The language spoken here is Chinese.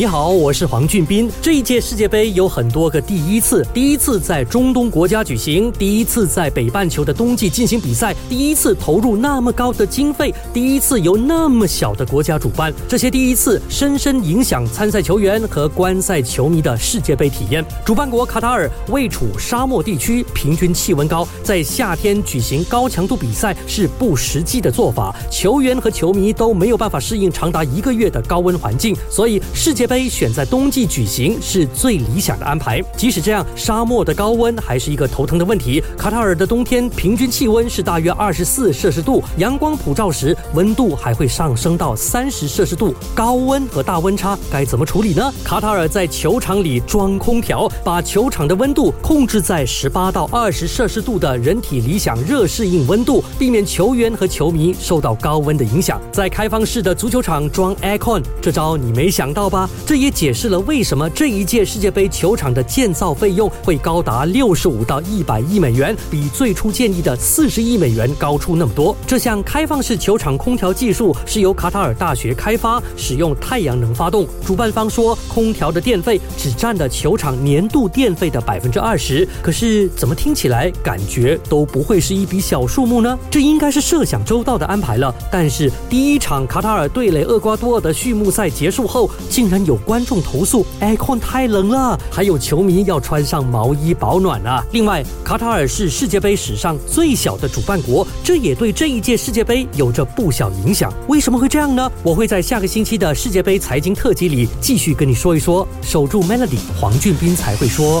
你好，我是黄俊斌。这一届世界杯有很多个第一次：第一次在中东国家举行，第一次在北半球的冬季进行比赛，第一次投入那么高的经费，第一次由那么小的国家主办。这些第一次深深影响参赛球员和观赛球迷的世界杯体验。主办国卡塔尔位处沙漠地区，平均气温高，在夏天举行高强度比赛是不实际的做法，球员和球迷都没有办法适应长达一个月的高温环境，所以世界。杯选在冬季举行是最理想的安排。即使这样，沙漠的高温还是一个头疼的问题。卡塔尔的冬天平均气温是大约二十四摄氏度，阳光普照时温度还会上升到三十摄氏度。高温和大温差该怎么处理呢？卡塔尔在球场里装空调，把球场的温度控制在十八到二十摄氏度的人体理想热适应温度，避免球员和球迷受到高温的影响。在开放式的足球场装 aircon，这招你没想到吧？这也解释了为什么这一届世界杯球场的建造费用会高达六十五到一百亿美元，比最初建议的四十亿美元高出那么多。这项开放式球场空调技术是由卡塔尔大学开发，使用太阳能发动。主办方说，空调的电费只占了球场年度电费的百分之二十。可是，怎么听起来感觉都不会是一笔小数目呢？这应该是设想周到的安排了。但是，第一场卡塔尔对垒厄瓜多尔的序幕赛结束后，竟然有。观众投诉，aircon 太冷了，还有球迷要穿上毛衣保暖啊。另外，卡塔尔是世界杯史上最小的主办国，这也对这一届世界杯有着不小影响。为什么会这样呢？我会在下个星期的世界杯财经特辑里继续跟你说一说。守住 Melody，黄俊斌才会说。